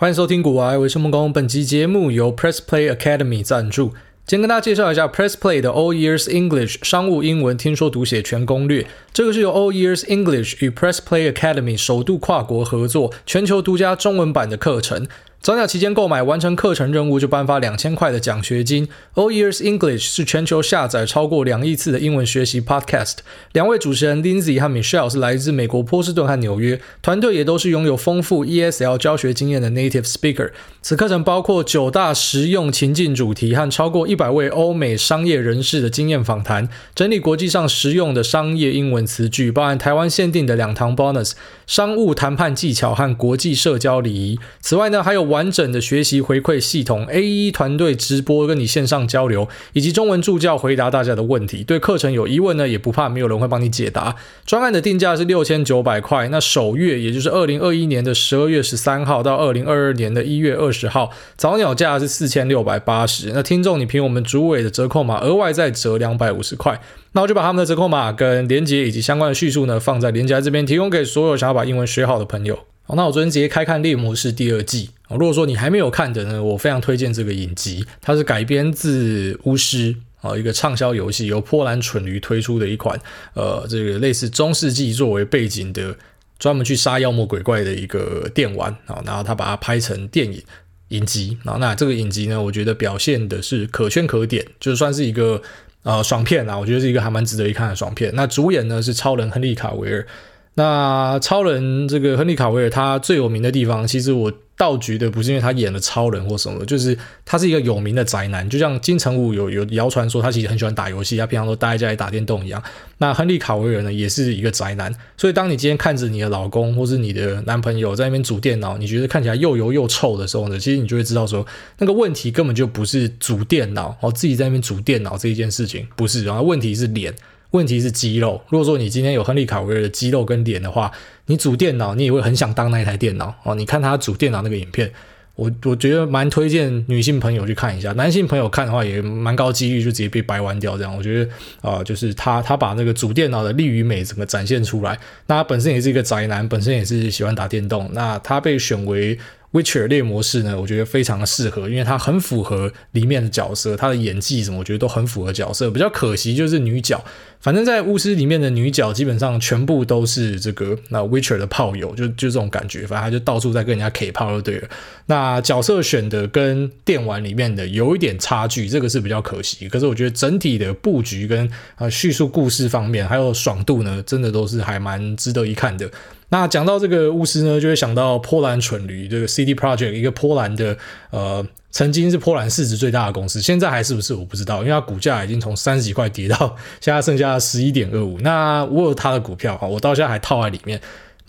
欢迎收听《古玩，我是孟工》。本期节目由 Press Play Academy 赞助。先跟大家介绍一下 Press Play 的 All Years English 商务英文听说读写全攻略。这个是由 All Years English 与 Press Play Academy 首度跨国合作，全球独家中文版的课程。早鸟期间购买完成课程任务就颁发两千块的奖学金。All Ears English 是全球下载超过两亿次的英文学习 Podcast。两位主持人 Lindsay 和 Michelle 是来自美国波士顿和纽约，团队也都是拥有丰富 ESL 教学经验的 Native Speaker。此课程包括九大实用情境主题和超过一百位欧美商业人士的经验访谈，整理国际上实用的商业英文词句，包含台湾限定的两堂 Bonus、商务谈判技巧和国际社交礼仪。此外呢，还有完整的学习回馈系统，AE 团队直播跟你线上交流，以及中文助教回答大家的问题。对课程有疑问呢，也不怕没有人会帮你解答。专案的定价是六千九百块，那首月也就是二零二一年的十二月十三号到二零二二年的一月二十号，早鸟价是四千六百八十。那听众你凭我们主委的折扣码额外再折两百五十块。那我就把他们的折扣码跟连接以及相关的叙述呢放在连接这边，提供给所有想要把英文学好的朋友。好，那我昨天直接开看《猎魔士》第二季。如果说你还没有看的呢，我非常推荐这个影集。它是改编自《巫师》啊，一个畅销游戏，由波兰蠢驴推出的一款，呃，这个类似中世纪作为背景的，专门去杀妖魔鬼怪的一个电玩啊。然后他把它拍成电影影集啊。那这个影集呢，我觉得表现的是可圈可点，就算是一个呃爽片啊。我觉得是一个还蛮值得一看的爽片。那主演呢是超人亨利卡维尔。那超人这个亨利卡维尔，他最有名的地方，其实我倒觉得不是因为他演了超人或什么，就是他是一个有名的宅男。就像金城武有有谣传说他其实很喜欢打游戏，他平常都待在家里打电动一样。那亨利卡维尔呢，也是一个宅男。所以当你今天看着你的老公或是你的男朋友在那边煮电脑，你觉得看起来又油又臭的时候呢，其实你就会知道说那个问题根本就不是煮电脑哦，自己在那边煮电脑这一件事情不是，然后问题是脸。问题是肌肉。如果说你今天有亨利卡维尔的肌肉跟脸的话，你组电脑，你也会很想当那一台电脑哦。你看他组电脑那个影片，我我觉得蛮推荐女性朋友去看一下，男性朋友看的话也蛮高几率就直接被掰弯掉。这样，我觉得啊、就是他他把那个组电脑的力与美整个展现出来。那他本身也是一个宅男，本身也是喜欢打电动。那他被选为。Witcher 猎模式呢，我觉得非常的适合，因为它很符合里面的角色，他的演技什么，我觉得都很符合角色。比较可惜就是女角，反正在巫师里面的女角基本上全部都是这个那 Witcher 的炮友，就就这种感觉，反正他就到处在跟人家 K 炮就对了。那角色选的跟电玩里面的有一点差距，这个是比较可惜。可是我觉得整体的布局跟啊叙述故事方面，还有爽度呢，真的都是还蛮值得一看的。那讲到这个巫师呢，就会想到波兰蠢驴这个 CD Project，一个波兰的呃，曾经是波兰市值最大的公司，现在还是不是我不知道，因为它股价已经从三十几块跌到现在剩下十一点二五。那我有它的股票哈，我到现在还套在里面。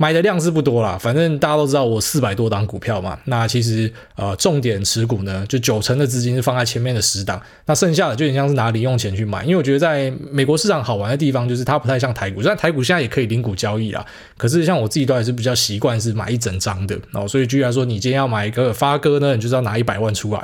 买的量是不多啦，反正大家都知道我四百多档股票嘛。那其实呃，重点持股呢，就九成的资金是放在前面的十档，那剩下的就有点像是拿零用钱去买。因为我觉得在美国市场好玩的地方就是它不太像台股，虽然台股现在也可以零股交易啦，可是像我自己都还是比较习惯是买一整张的哦。所以居然说你今天要买一个发哥呢，你就是要拿一百万出来。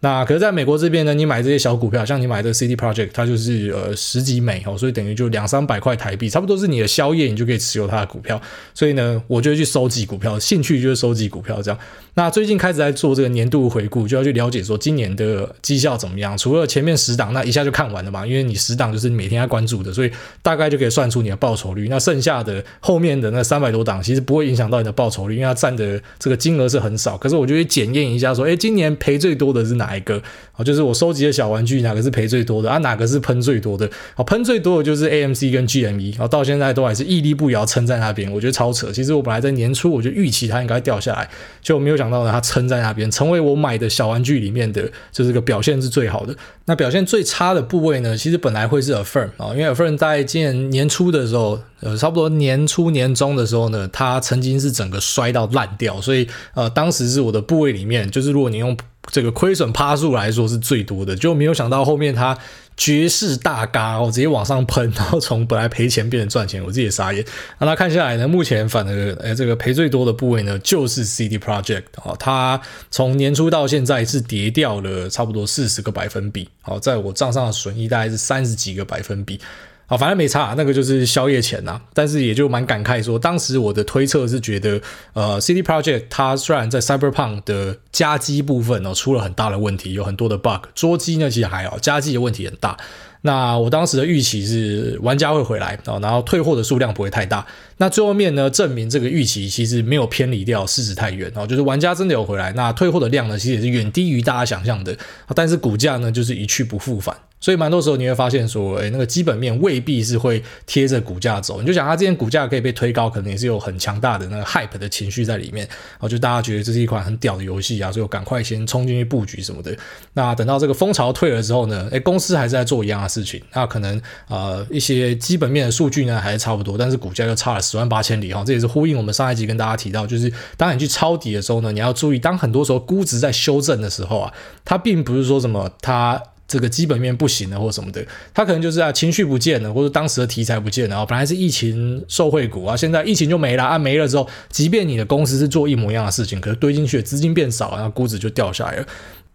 那可是在美国这边呢，你买这些小股票，像你买这 CD project，它就是呃十几美哦，所以等于就两三百块台币，差不多是你的宵夜，你就可以持有它的股票。所以呢，我就会去收集股票，兴趣就是收集股票这样。那最近开始在做这个年度回顾，就要去了解说今年的绩效怎么样。除了前面十档，那一下就看完了嘛，因为你十档就是你每天要关注的，所以大概就可以算出你的报酬率。那剩下的后面的那三百多档，其实不会影响到你的报酬率，因为它占的这个金额是很少。可是我就会检验一下说，诶，今年赔最多的是哪一个？啊，就是我收集的小玩具哪个是赔最多的啊？哪个是喷最多的？啊，喷最多的就是 AMC 跟 GME，然后到现在都还是屹立不摇撑在那边，我觉得超扯。其实我本来在年初我就预期它应该掉下来，就没有想到呢，它撑在那边，成为我买的小玩具里面的就是个表现是最好的。那表现最差的部位呢，其实本来会是 Affirm 啊，因为 Affirm 在今年年初的时候，呃，差不多年初年中的时候呢，它曾经是整个摔到烂掉，所以呃，当时是我的部位里面，就是如果你用。这个亏损趴数来说是最多的，就没有想到后面它绝世大嘎，我直接往上喷，然后从本来赔钱变成赚钱，我自己也傻眼。那他看下来呢，目前反而诶这个赔最多的部位呢，就是 CD Project 哦，它从年初到现在是跌掉了差不多四十个百分比，好，在我账上的损益大概是三十几个百分比。啊，反正没差，那个就是宵夜钱呐。但是也就蛮感慨说，当时我的推测是觉得，呃，CD Project 它虽然在 Cyberpunk 的加机部分哦出了很大的问题，有很多的 bug，桌机呢其实还好，加机的问题很大。那我当时的预期是玩家会回来啊，然后退货的数量不会太大。那最后面呢，证明这个预期其实没有偏离掉事实太远哦，就是玩家真的有回来，那退货的量呢，其实也是远低于大家想象的，但是股价呢就是一去不复返。所以蛮多时候你会发现说，诶，那个基本面未必是会贴着股价走。你就想它之前股价可以被推高，可能也是有很强大的那个 hype 的情绪在里面，然后就大家觉得这是一款很屌的游戏啊，所以赶快先冲进去布局什么的。那等到这个风潮退了之后呢，诶，公司还是在做一样的事情。那可能呃一些基本面的数据呢还是差不多，但是股价又差了十万八千里哈。这也是呼应我们上一集跟大家提到，就是当你去抄底的时候呢，你要注意，当很多时候估值在修正的时候啊，它并不是说什么它。这个基本面不行了，或什么的，他可能就是啊情绪不见了，或者当时的题材不见了啊，本来是疫情受惠股啊，现在疫情就没了啊，没了之后，即便你的公司是做一模一样的事情，可是堆进去的资金变少，然后估值就掉下来了。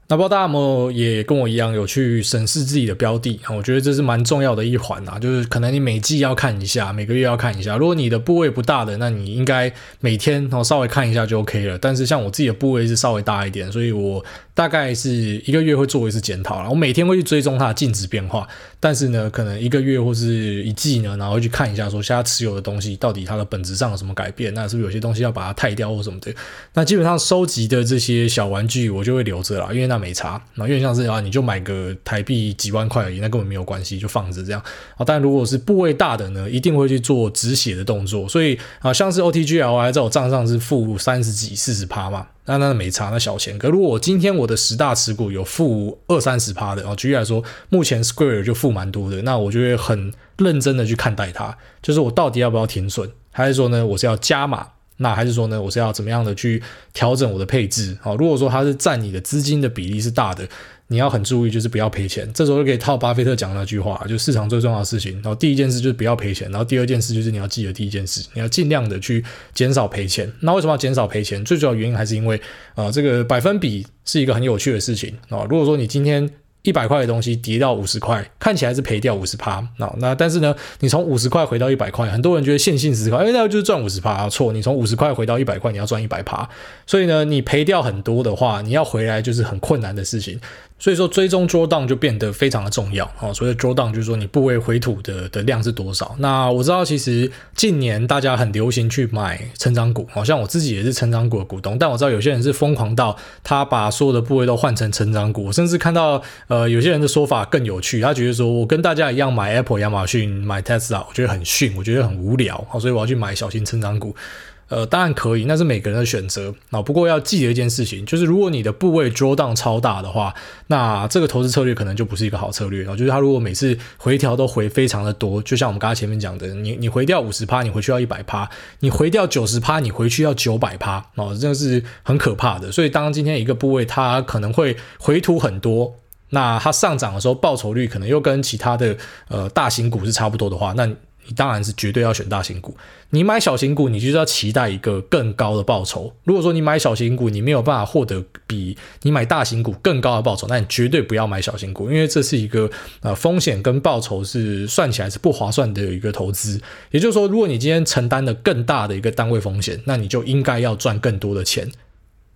那不知道大家有没有也跟我一样有去审视自己的标的啊？我觉得这是蛮重要的一环啊，就是可能你每季要看一下，每个月要看一下。如果你的部位不大的，那你应该每天哦稍微看一下就 OK 了。但是像我自己的部位是稍微大一点，所以我大概是一个月会做一次检讨，然后我每天会去追踪它的净值变化。但是呢，可能一个月或是一季呢，然后去看一下说现在持有的东西到底它的本质上有什么改变？那是不是有些东西要把它汰掉或什么的？那基本上收集的这些小玩具我就会留着啦，因为那没差。那因为像是啊，你就买个台币几万块而已，那根本没有关系，就放着这样。啊，但如果是部位大的呢，一定会去做止血的动作。所以啊，像是 OTGLI 在我账上是负三十几、四十趴嘛。那那没差，那小钱。可如果我今天我的十大持股有负二三十趴的，哦，举例来说，目前 Square 就负蛮多的，那我就会很认真的去看待它，就是我到底要不要停损，还是说呢，我是要加码，那还是说呢，我是要怎么样的去调整我的配置？好，如果说它是占你的资金的比例是大的。你要很注意，就是不要赔钱。这时候就可以套巴菲特讲那句话，就市场最重要的事情。然后第一件事就是不要赔钱，然后第二件事就是你要记得第一件事，你要尽量的去减少赔钱。那为什么要减少赔钱？最主要原因还是因为啊、这个百分比是一个很有趣的事情啊、如果说你今天一百块的东西跌到五十块，看起来是赔掉五十趴。那那但是呢，你从五十块回到一百块，很多人觉得线性思考，哎，那就是赚五十趴。错，你从五十块回到一百块，你要赚一百趴。所以呢，你赔掉很多的话，你要回来就是很困难的事情。所以说，追踪 drawdown 就变得非常的重要啊。所以 drawdown 就是说你部位回吐的的量是多少。那我知道，其实近年大家很流行去买成长股，好像我自己也是成长股的股东。但我知道有些人是疯狂到他把所有的部位都换成成长股，甚至看到呃有些人的说法更有趣，他觉得说我跟大家一样买 Apple、亚马逊、买 Tesla，我觉得很逊，我觉得很无聊，所以我要去买小型成长股。呃，当然可以，那是每个人的选择啊。不过要记得一件事情，就是如果你的部位 drawdown 超大的话，那这个投资策略可能就不是一个好策略。然后就是他如果每次回调都回非常的多，就像我们刚才前面讲的，你你回掉五十趴，你回去要一百趴；你回掉九十趴，你回去要九百趴。哦，这个是很可怕的。所以当今天一个部位它可能会回吐很多，那它上涨的时候报酬率可能又跟其他的呃大型股是差不多的话，那。你当然是绝对要选大型股。你买小型股，你就是要期待一个更高的报酬。如果说你买小型股，你没有办法获得比你买大型股更高的报酬，那你绝对不要买小型股，因为这是一个呃风险跟报酬是算起来是不划算的一个投资。也就是说，如果你今天承担了更大的一个单位风险，那你就应该要赚更多的钱。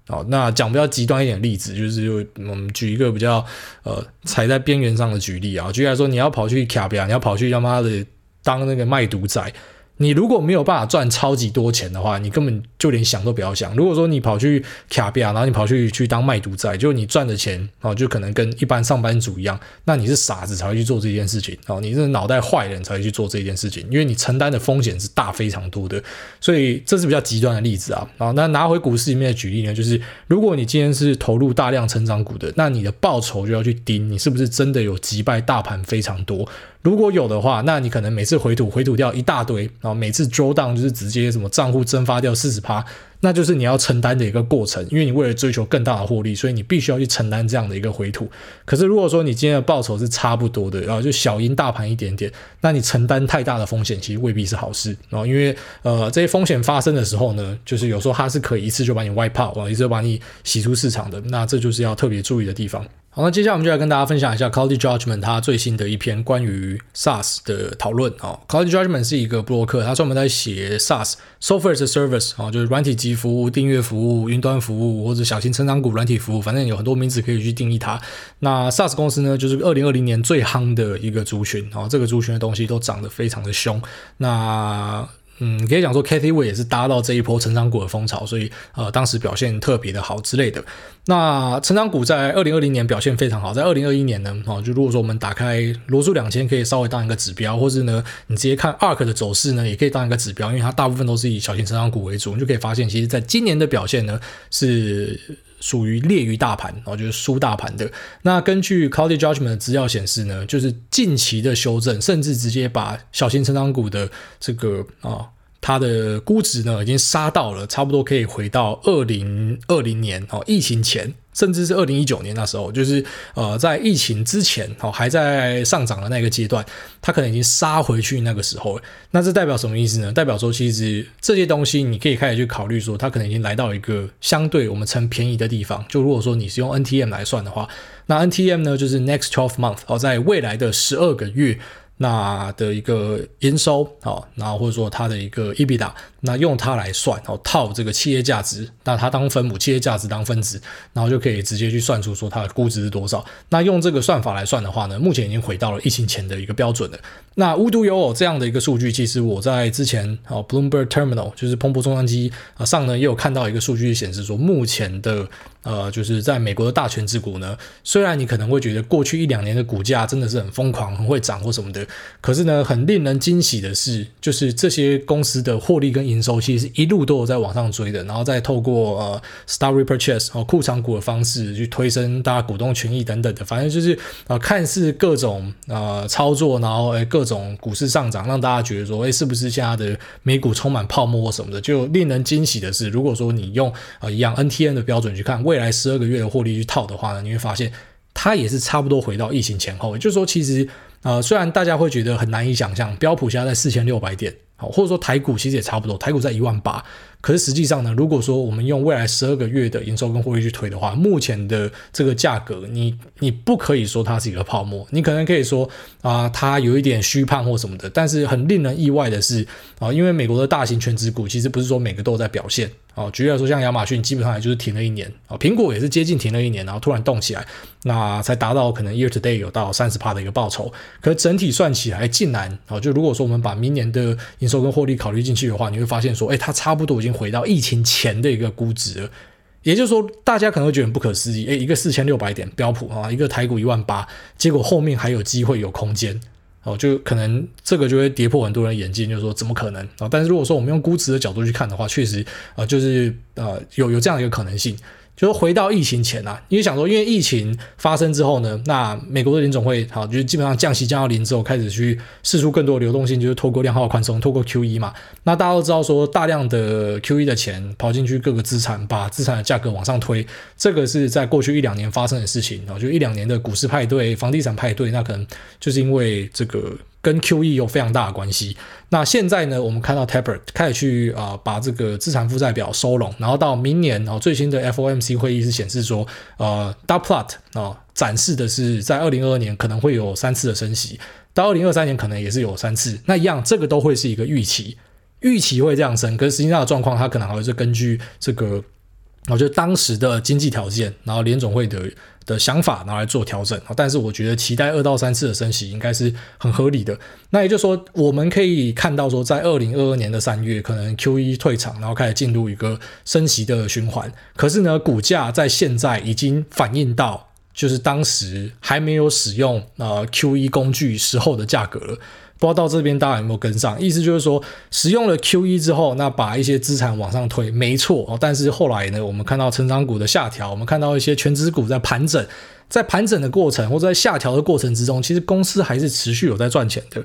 好，那讲比较极端一点的例子，就是我们举一个比较呃踩在边缘上的举例啊，举例来说，你要跑去卡比亚，你要跑去他妈的。当那个卖毒仔。你如果没有办法赚超级多钱的话，你根本就连想都不要想。如果说你跑去卡比亚，然后你跑去去当卖毒仔，就你赚的钱哦，就可能跟一般上班族一样，那你是傻子才会去做这件事情哦，你是脑袋坏人才会去做这件事情，因为你承担的风险是大非常多的。所以这是比较极端的例子啊。啊，那拿回股市里面的举例呢，就是如果你今天是投入大量成长股的，那你的报酬就要去盯你是不是真的有击败大盘非常多。如果有的话，那你可能每次回吐回吐掉一大堆，然后每次周荡就是直接什么账户蒸发掉四十趴，那就是你要承担的一个过程，因为你为了追求更大的获利，所以你必须要去承担这样的一个回吐。可是如果说你今天的报酬是差不多的，然后就小赢大盘一点点，那你承担太大的风险，其实未必是好事。然后因为呃这些风险发生的时候呢，就是有时候它是可以一次就把你 wipe out，一次就把你洗出市场的，那这就是要特别注意的地方。好，那接下来我们就来跟大家分享一下 Quality Judgment 它最新的一篇关于 SaaS 的讨论啊。Quality Judgment 是一个布洛克，他专门在写 SaaS Software as a Service 啊，就是软体服务、订阅服务、云端服务或者小型成长股软体服务，反正有很多名字可以去定义它。那 SaaS 公司呢，就是二零二零年最夯的一个族群啊，这个族群的东西都涨得非常的凶。那嗯，可以讲说，Cathie Wood 也是搭到这一波成长股的风潮，所以呃，当时表现特别的好之类的。那成长股在二零二零年表现非常好，在二零二一年呢，哦，就如果说我们打开罗素两千，可以稍微当一个指标，或是呢，你直接看 ARK 的走势呢，也可以当一个指标，因为它大部分都是以小型成长股为主，你就可以发现，其实在今年的表现呢，是属于劣于大盘，然后，就是输大盘的。那根据 Quality Judgment 的资料显示呢，就是近期的修正，甚至直接把小型成长股的这个啊。哦它的估值呢，已经杀到了差不多可以回到二零二零年哦，疫情前，甚至是二零一九年那时候，就是呃，在疫情之前哦，还在上涨的那个阶段，它可能已经杀回去那个时候了。那这代表什么意思呢？代表说，其实这些东西你可以开始去考虑说，它可能已经来到一个相对我们称便宜的地方。就如果说你是用 NTM 来算的话，那 NTM 呢，就是 Next Twelve Month 哦，在未来的十二个月。那的一个营收啊，然后或者说它的一个 EBITDA，那用它来算，然后套这个企业价值，那它当分母，企业价值当分子，然后就可以直接去算出说它的估值是多少。那用这个算法来算的话呢，目前已经回到了疫情前的一个标准了。那无独有偶这样的一个数据，其实我在之前啊 Bloomberg Terminal 就是彭博终端机啊上呢也有看到一个数据显示说，目前的呃就是在美国的大权之股呢，虽然你可能会觉得过去一两年的股价真的是很疯狂，很会涨或什么的。可是呢，很令人惊喜的是，就是这些公司的获利跟营收，其实是一路都有在往上追的，然后再透过呃 stock repurchase 和库藏股的方式去推升大家股东权益等等的，反正就是呃看似各种呃操作，然后诶各种股市上涨，让大家觉得说，诶是不是现在的美股充满泡沫或什么的？就令人惊喜的是，如果说你用呃一样 NTN 的标准去看未未来十二个月的获利去套的话呢，你会发现它也是差不多回到疫情前后，也就是说其实。呃，虽然大家会觉得很难以想象，标普现在在四千六百点，好，或者说台股其实也差不多，台股在一万八。可是实际上呢，如果说我们用未来十二个月的营收跟获利去推的话，目前的这个价格，你你不可以说它是一个泡沫，你可能可以说啊、它有一点虚胖或什么的。但是很令人意外的是啊、因为美国的大型权值股其实不是说每个都在表现。哦，举例来说，像亚马逊基本上也就是停了一年，哦，苹果也是接近停了一年，然后突然动起来，那才达到可能 year to day 有到三十趴的一个报酬。可整体算起来，竟然，哦，就如果说我们把明年的收跟获利考虑进去的话，你会发现说，哎，它差不多已经回到疫情前的一个估值了。也就是说，大家可能会觉得很不可思议，哎，一个四千六百点标普啊，一个台股一万八，结果后面还有机会有空间。哦，就可能这个就会跌破很多人眼镜，就是说怎么可能啊？但是如果说我们用估值的角度去看的话，确实啊，就是呃有有这样一个可能性。就是回到疫情前啊，因为想说，因为疫情发生之后呢，那美国的联总会好，就是基本上降息降到零之后，开始去释出更多流动性，就是透过量化宽松，透过 QE 嘛。那大家都知道说，大量的 QE 的钱跑进去各个资产，把资产的价格往上推，这个是在过去一两年发生的事情啊，就一两年的股市派对、房地产派对，那可能就是因为这个。跟 QE 有非常大的关系。那现在呢，我们看到 Taper 开始去啊、把这个资产负债表收拢，然后到明年哦，最新的 FOMC 会议是显示说，呃，Dot Plot 啊、展示的是在二零二二年可能会有三次的升息，到二零二三年可能也是有三次。那一样，这个都会是一个预期，预期会这样升，可是实际上的状况，它可能还是根据这个。我觉得当时的经济条件，然后联总会的的想法拿来做调整，但是我觉得期待二到三次的升息应该是很合理的。那也就是说，我们可以看到说，在二零二二年的三月，可能 QE 退场，然后开始进入一个升息的循环。可是呢，股价在现在已经反映到，就是当时还没有使用呃 QE 工具时候的价格了。不知道到这边大家有没有跟上？意思就是说，使用了 QE 之后，那把一些资产往上推，没错哦。但是后来呢，我们看到成长股的下调，我们看到一些全职股在盘整，在盘整的过程或者在下调的过程之中，其实公司还是持续有在赚钱的，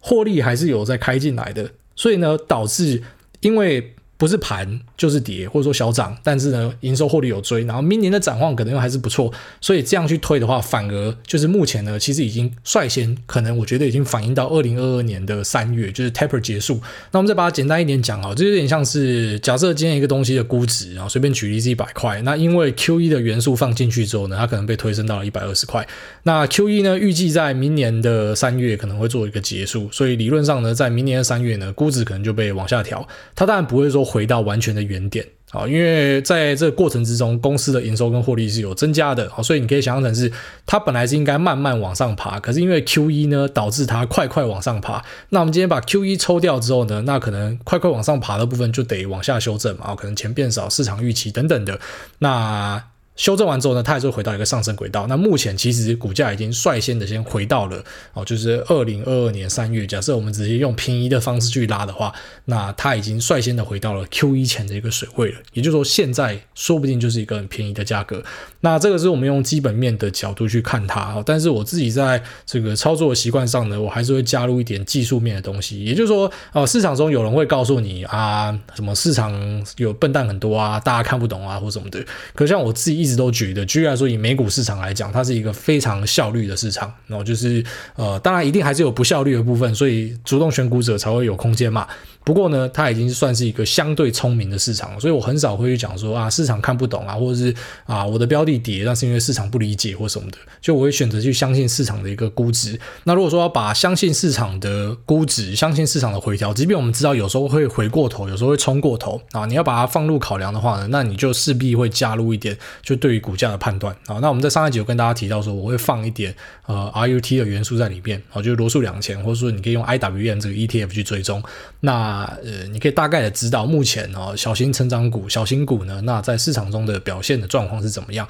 获利还是有在开进来的。所以呢，导致因为。不是盘就是跌，或者说小涨，但是呢，营收获利有追，然后明年的展望可能又还是不错，所以这样去推的话，反而就是目前呢，其实已经率先可能我觉得已经反映到二零二二年的三月，就是 taper 结束。那我们再把它简单一点讲啊，这有点像是假设今天一个东西的估值，然后随便举例是一百块，那因为 QE 的元素放进去之后呢，它可能被推升到了一百二十块。那 QE 呢，预计在明年的三月可能会做一个结束，所以理论上呢，在明年的三月呢，估值可能就被往下调。它当然不会说。回到完全的原点啊，因为在这个过程之中，公司的营收跟获利是有增加的，所以你可以想象成是它本来是应该慢慢往上爬，可是因为 Q 一呢，导致它快快往上爬。那我们今天把 Q 一抽掉之后呢，那可能快快往上爬的部分就得往下修正嘛，可能钱变少、市场预期等等的那。修正完之后呢，它还是回到一个上升轨道。那目前其实股价已经率先的先回到了哦，就是二零二二年三月。假设我们直接用平移的方式去拉的话，那它已经率先的回到了 Q 一前的一个水位了。也就是说，现在说不定就是一个很便宜的价格。那这个是我们用基本面的角度去看它哦。但是我自己在这个操作的习惯上呢，我还是会加入一点技术面的东西。也就是说，呃，市场中有人会告诉你啊，什么市场有笨蛋很多啊，大家看不懂啊，或什么的。可像我自己。一直都觉得，居然说，以美股市场来讲，它是一个非常效率的市场。然后就是，呃，当然一定还是有不效率的部分，所以主动选股者才会有空间嘛。不过呢，它已经算是一个相对聪明的市场了，所以我很少会去讲说啊，市场看不懂啊，或者是啊，我的标的跌，那是因为市场不理解或什么的。就我会选择去相信市场的一个估值。那如果说要把相信市场的估值、相信市场的回调，即便我们知道有时候会回过头，有时候会冲过头啊，你要把它放入考量的话呢，那你就势必会加入一点，就对于股价的判断啊。那我们在上一集有跟大家提到说，我会放一点呃 RUT 的元素在里面啊，就是罗素两千，或者说你可以用 IWM 这个 ETF 去追踪。那啊呃，你可以大概的知道目前哦，小型成长股、小型股呢，那在市场中的表现的状况是怎么样？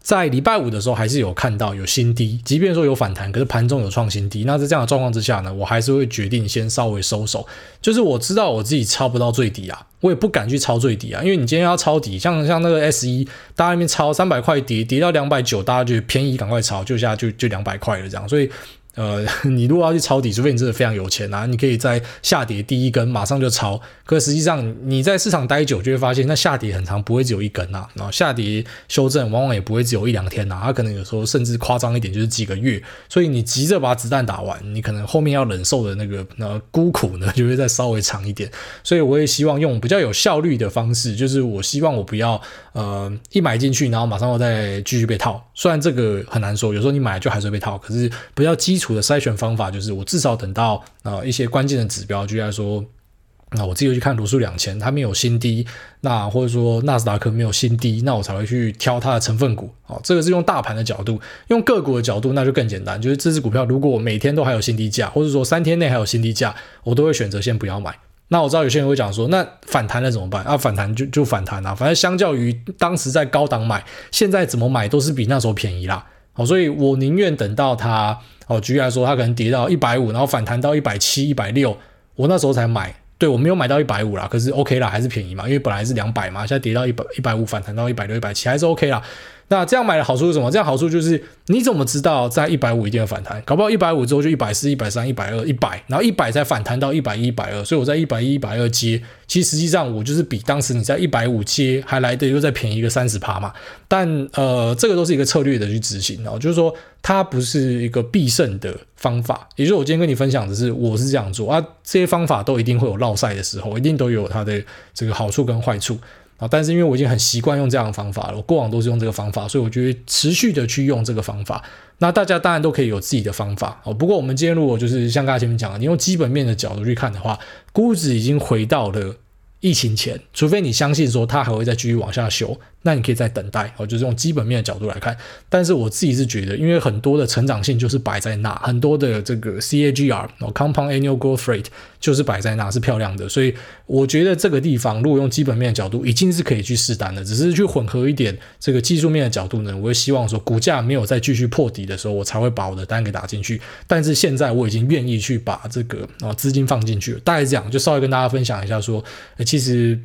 在礼拜五的时候，还是有看到有新低，即便说有反弹，可是盘中有创新低。那在这样的状况之下呢，我还是会决定先稍微收手。就是我知道我自己抄不到最低啊，我也不敢去抄最低啊，因为你今天要抄底，像像那个 S1，大家那边抄三百块跌跌到两百九，大家就便宜赶快抄，就下就就两百块了这样，所以。呃，你如果要去抄底，除非你真的非常有钱啊，你可以在下跌第一根马上就抄。可实际上你在市场待久，就会发现那下跌很长，不会只有一根啊。然后下跌修正往往也不会只有一两天呐，它可能有时候甚至夸张一点就是几个月。所以你急着把子弹打完，你可能后面要忍受的那个呃孤苦呢，就会再稍微长一点。所以我也希望用比较有效率的方式，就是我希望我不要呃一买进去，然后马上要再继续被套。虽然这个很难说，有时候你买就还是会被套，可是不要基础。的筛选方法就是，我至少等到啊、一些关键的指标，就来说，那我自己去看罗素两千，它没有新低，那或者说纳斯达克没有新低，那我才会去挑它的成分股。哦，这个是用大盘的角度，用个股的角度，那就更简单，就是这支股票如果每天都还有新低价，或者说三天内还有新低价，我都会选择先不要买。那我知道有些人会讲说，那反弹了怎么办？啊，反弹就就反弹啊，反正相较于当时在高档买，现在怎么买都是比那时候便宜啦。好，所以我宁愿等到它，哦，举例来说，它可能跌到一百五，然后反弹到一百七、一百六，我那时候才买。对，我没有买到一百五啦，可是 OK 啦，还是便宜嘛，因为本来是两百嘛，现在跌到一百一百五，反弹到一百六、一百七，还是 OK 啦。那这样买的好处是什么？这样好处就是你怎么知道在一百五一定会反弹？搞不好一百五之后就一百四、一百三、一百二、一百，然后一百再反弹到一百一、一百二，所以我在一百一、一百二接，其实实际上我就是比当时你在一百五接还来得又再便宜一个三十趴嘛。但呃，这个都是一个策略的去执行哦，就是说它不是一个必胜的方法。也就是我今天跟你分享的是，我是这样做啊，这些方法都一定会有落赛的时候，一定都有它的这个好处跟坏处。啊，但是因为我已经很习惯用这样的方法了，我过往都是用这个方法，所以我觉得持续的去用这个方法。那大家当然都可以有自己的方法哦。不过我们今天如果就是像刚才前面讲的，你用基本面的角度去看的话，估值已经回到了疫情前，除非你相信说它还会再继续往下修。那你可以再等待哦，就是用基本面的角度来看。但是我自己是觉得，因为很多的成长性就是摆在那，很多的这个 CAGR 哦，Compound Annual Growth Rate 就是摆在那，是漂亮的。所以我觉得这个地方如果用基本面的角度，已经是可以去试单的。只是去混合一点这个技术面的角度呢，我会希望说股价没有再继续破底的时候，我才会把我的单给打进去。但是现在我已经愿意去把这个啊资金放进去了。大概这样，就稍微跟大家分享一下说，其实。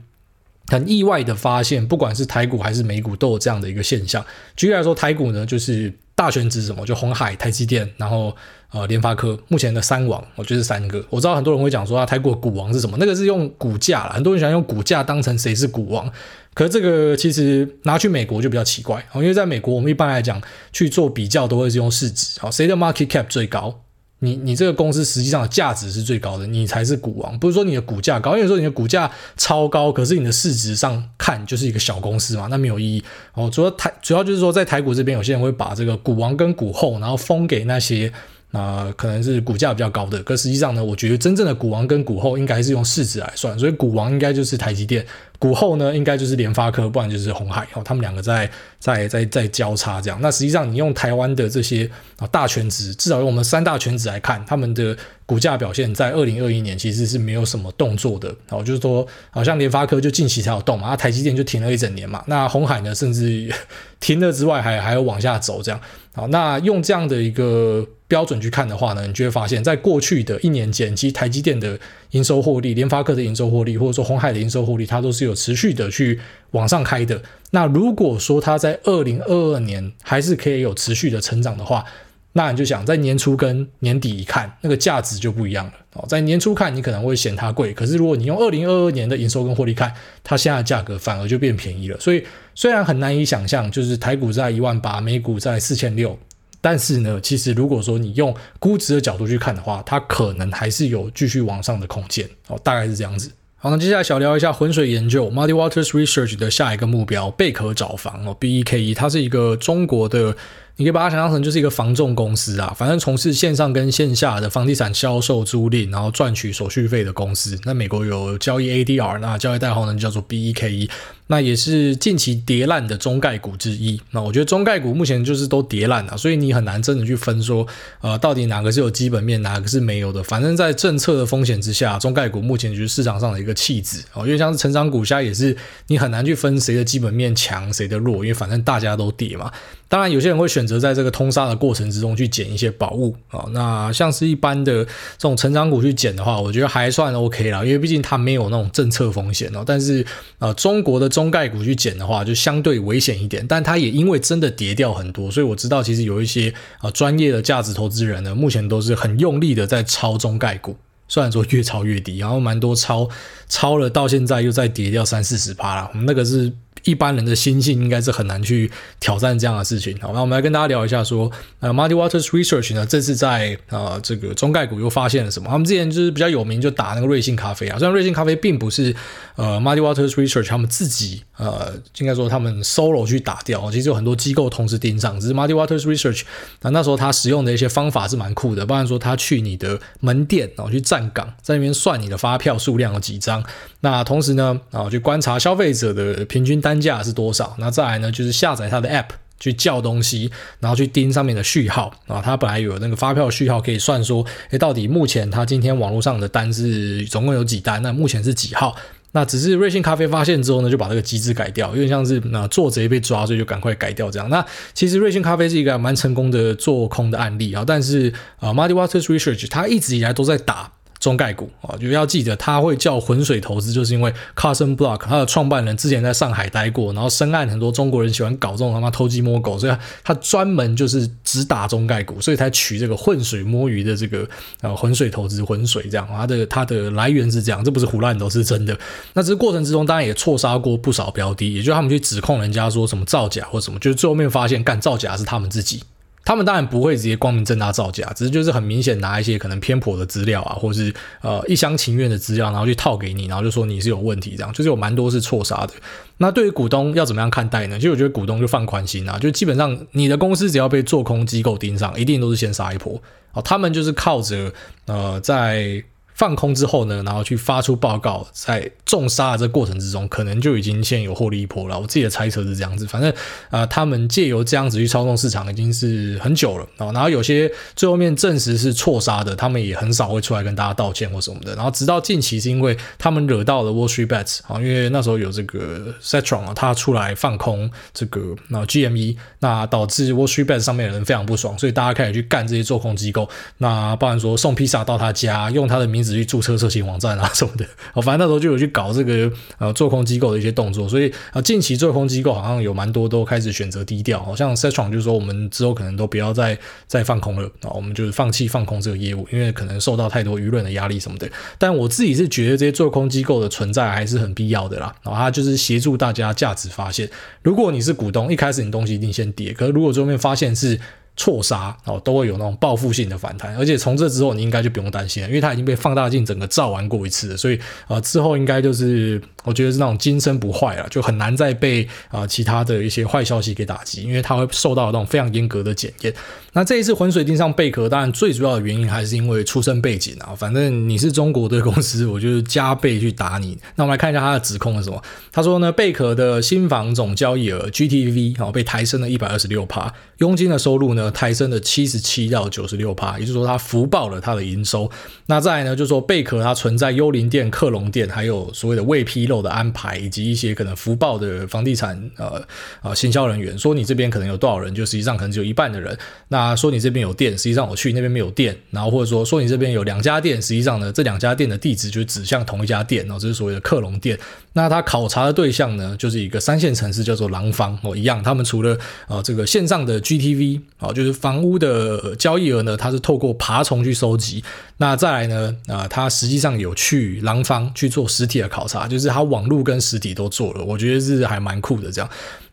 很意外的发现，不管是台股还是美股，都有这样的一个现象。举例来说，台股呢，就是。大权值什么，就红海、台积电，然后呃联发科，目前的三王，我觉得是三个。我知道很多人会讲说啊，台股股王是什么？那个是用股价啦，很多人喜欢用股价当成谁是股王。可是这个其实拿去美国就比较奇怪，因为在美国我们一般来讲去做比较都会是用市值，好，谁的 market cap 最高？你你这个公司实际上的价值是最高的，你才是股王，不是说你的股价高，因为说你的股价超高，可是你的市值上看就是一个小公司嘛，那没有意义。哦，主要台主要就是说在台股这边，有些人会把这个股王跟股后，然后封给那些。那、可能是股价比较高的，可实际上呢，我觉得真正的股王跟股后应该是用市值来算，所以股王应该就是台积电，股后呢应该就是联发科，不然就是鸿海哦，他们两个在在在在交叉这样。那实际上你用台湾的这些啊大全值，至少用我们三大全值来看，他们的股价表现在二零二一年其实是没有什么动作的哦，就是说好像联发科就近期才有动嘛，那台积电就停了一整年嘛，那鸿海呢甚至 停了之外还还有往下走这样。好，那用这样的一个。标准去看的话呢，你就会发现，在过去的一年间，其实台积电的营收获利、联发科的营收获利，或者说鸿海的营收获利，它都是有持续的去往上开的。那如果说它在二零二二年还是可以有持续的成长的话，那你就想在年初跟年底一看，那个价值就不一样了。哦，在年初看你可能会嫌它贵，可是如果你用二零二二年的营收跟获利看，它现在的价格反而就变便宜了。所以虽然很难以想象，就是台股在一万八，美股在四千六。但是呢，其实如果说你用估值的角度去看的话，它可能还是有继续往上的空间哦，大概是这样子。好，那接下来小聊一下浑水研究 Muddy Waters Research 的下一个目标贝壳找房哦，B E K E，它是一个中国的。你可以把它想象成就是一个房仲公司啊，反正从事线上跟线下的房地产销售、租赁，然后赚取手续费的公司。那美国有交易 ADR，那交易代号呢就叫做 BEKE，那也是近期跌烂的中概股之一。那我觉得中概股目前就是都跌烂了，所以你很难真的去分说，呃，到底哪个是有基本面，哪个是没有的。反正在政策的风险之下，中概股目前就是市场上的一个弃子哦，因为像是成长股，现在也是你很难去分谁的基本面强，谁的弱，因为反正大家都跌嘛。当然，有些人会选择在这个通杀的过程之中去捡一些宝物啊。那像是一般的这种成长股去捡的话，我觉得还算 OK 啦，因为毕竟它没有那种政策风险哦。但是呃，中国的中中概股去捡的话，就相对危险一点。但它也因为真的跌掉很多，所以我知道其实有一些啊专业的价值投资人呢，目前都是很用力的在抄中概股。虽然说越抄越低，然后蛮多抄抄了到现在又再跌掉三四十趴了。我们那个是。一般人的心性应该是很难去挑战这样的事情。好，那我们来跟大家聊一下，说，呃，Muddy Waters Research 呢，这次在呃这个中概股又发现了什么？他们之前就是比较有名，就打那个瑞幸咖啡啊。虽然瑞幸咖啡并不是呃 Muddy Waters Research 他们自己呃应该说他们 solo 去打掉，其实有很多机构同时盯上。只是 Muddy Waters Research 那那时候他使用的一些方法是蛮酷的，包含说他去你的门店然后去站岗，在那边算你的发票数量有几张。那同时呢，啊，去观察消费者的平均单价是多少。那再来呢，就是下载它的 App 去叫东西，然后去盯上面的序号啊。它本来有那个发票序号可以算说，诶，到底目前它今天网络上的单是总共有几单？那目前是几号？那只是瑞幸咖啡发现之后呢，就把这个机制改掉，有点像是那做贼被抓，所以就赶快改掉这样。那其实瑞幸咖啡是一个蛮成功的做空的案例啊，但是啊，Muddy Waters Research 它一直以来都在打。中概股啊，就要记得他会叫浑水投资，就是因为 Carson Block 他的创办人之前在上海待过，然后深谙很多中国人喜欢搞这种他妈偷鸡摸狗，所以他专门就是只打中概股，所以才取这个浑水摸鱼的这个呃浑水投资浑水这样，他的他的来源是这样，这不是胡乱都是真的。那这过程之中，当然也错杀过不少标的，也就是他们去指控人家说什么造假或什么，就是最后面发现干造假是他们自己。他们当然不会直接光明正大造假，只是就是很明显拿一些可能偏颇的资料啊，或是呃一厢情愿的资料，然后去套给你，然后就说你是有问题这样，就是有蛮多是错杀的。那对于股东要怎么样看待呢？其实我觉得股东就放宽心啊，就基本上你的公司只要被做空机构盯上，一定都是先杀一波。哦，他们就是靠着呃在。放空之后呢，然后去发出报告，在重杀的这过程之中，可能就已经先有获利一波了。我自己的猜测是这样子，反正啊、他们借由这样子去操纵市场已经是很久了啊。然后有些最后面证实是错杀的，他们也很少会出来跟大家道歉或什么的。然后直到近期是因为他们惹到了 Wall Street Bets 啊，因为那时候有这个 Citron 啊，他出来放空这个那 GME，那导致 Wall Street Bets 上面的人非常不爽，所以大家开始去干这些做空机构。那包含说送披萨到他家，用他的名字。子去注册色情网站啊什么的。哦，反正那时候就有去搞这个呃做空机构的一些动作，所以啊近期做空机构好像有蛮多都开始选择低调，好像 Citron 就是说我们之后可能都不要再再放空了啊，我们就是放弃放空这个业务，因为可能受到太多舆论的压力什么的。但我自己是觉得这些做空机构的存在还是很必要的啦，然后它就是协助大家价值发现。如果你是股东，一开始你东西一定先跌，可是如果最后面发现是错杀哦，都会有那种报复性的反弹，而且从这之后你应该就不用担心了，因为它已经被放大镜整个照完过一次了，所以啊、呃、之后应该就是我觉得是那种金身不坏了，就很难再被啊、其他的一些坏消息给打击，因为它会受到那种非常严格的检验。那这一次浑水盯上贝壳，当然最主要的原因还是因为出身背景啊，反正你是中国的公司，我就是加倍去打你。那我们来看一下他的指控是什么？他说呢，贝壳的新房总交易额 GTV 啊被抬升了一百二十六趴，佣金的收入呢？抬升了七十七到九十六趴，也就是说，它福报了它的营收。那再来呢，就说贝壳它存在幽灵店、克隆店，还有所谓的未批的安排，以及一些可能福报的房地产呃呃行销人员说你这边可能有多少人，就实际上可能只有一半的人。那说你这边有店，实际上我去那边没有店。然后或者说说你这边有两家店，实际上呢这两家店的地址就指向同一家店，然后这是所谓的克隆店。那他考察的对象呢，就是一个三线城市叫做廊坊哦，一样，他们除了呃这个线上的 GTV 啊，就是房屋的交易额呢，它是透过爬虫去收集。那再来呢，啊，他实际上有去廊坊去做实体的考察，就是他网络跟实体都做了，我觉得是还蛮酷的这样。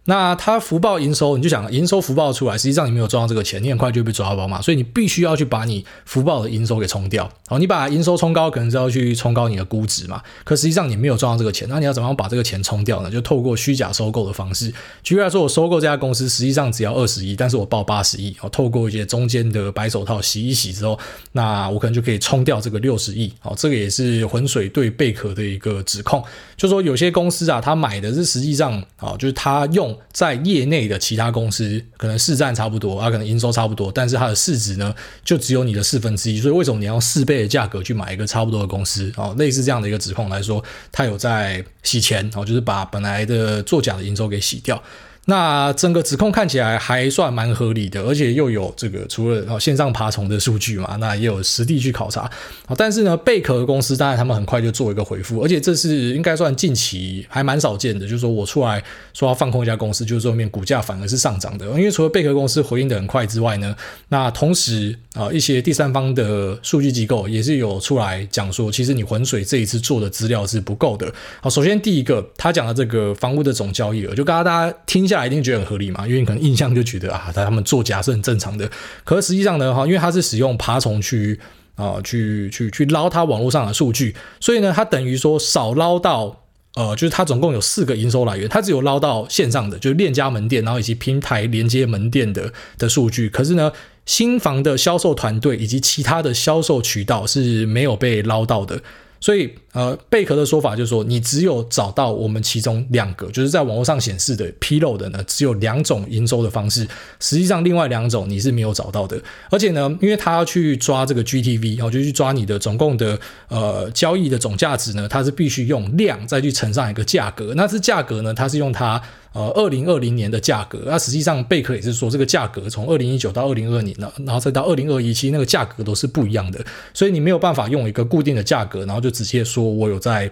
那他福报营收，你就想营收福报出来，实际上你没有赚到这个钱，你很快就被抓到宝马，所以你必须要去把你福报的营收给冲掉。好，你把营收冲高，可能是要去冲高你的估值嘛。可实际上你没有赚到这个钱，那你要怎么样把这个钱冲掉呢？就透过虚假收购的方式。举例来说，我收购这家公司，实际上只要二十亿，但是我报八十亿。好，透过一些中间的白手套洗一洗之后，那我可能就可以冲掉这个六十亿。好，这个也是浑水对贝壳的一个指控，就说有些公司啊，他买的是实际上啊，就是他用在业内。的其他公司可能市占差不多，啊，可能营收差不多，但是它的市值呢，就只有你的四分之一。所以为什么你要四倍的价格去买一个差不多的公司？哦，类似这样的一个指控来说，它有在洗钱，哦，就是把本来的作假的营收给洗掉。那整个指控看起来还算蛮合理的，而且又有这个除了线上爬虫的数据嘛，那也有实地去考察。但是呢，贝壳公司当然他们很快就做一个回复，而且这是应该算近期还蛮少见的，就是说我出来说要放空一家公司，就是后面股价反而是上涨的。因为除了贝壳公司回应的很快之外呢，那同时啊一些第三方的数据机构也是有出来讲说，其实你浑水这一次做的资料是不够的。好，首先第一个他讲的这个房屋的总交易额，就刚刚大家听一下。一定觉得很合理嘛？因为你可能印象就觉得啊，他们作假是很正常的。可是实际上呢，哈，因为他是使用爬虫去啊、去去去捞他网络上的数据，所以呢，他等于说少捞到呃，就是他总共有四个营收来源，他只有捞到线上的，就是链家门店，然后以及平台连接门店的的数据。可是呢，新房的销售团队以及其他的销售渠道是没有被捞到的。所以，呃，贝壳的说法就是说，你只有找到我们其中两个，就是在网络上显示的披露的呢，只有两种营收的方式。实际上，另外两种你是没有找到的。而且呢，因为他要去抓这个 GTV，然后就去抓你的总共的呃交易的总价值呢，它是必须用量再去乘上一个价格。那这价格呢，它是用它。呃，二零二零年的价格，那实际上贝壳也是说，这个价格从二零一九到二零二零呢，然后再到二零二一，其实那个价格都是不一样的，所以你没有办法用一个固定的价格，然后就直接说说我有在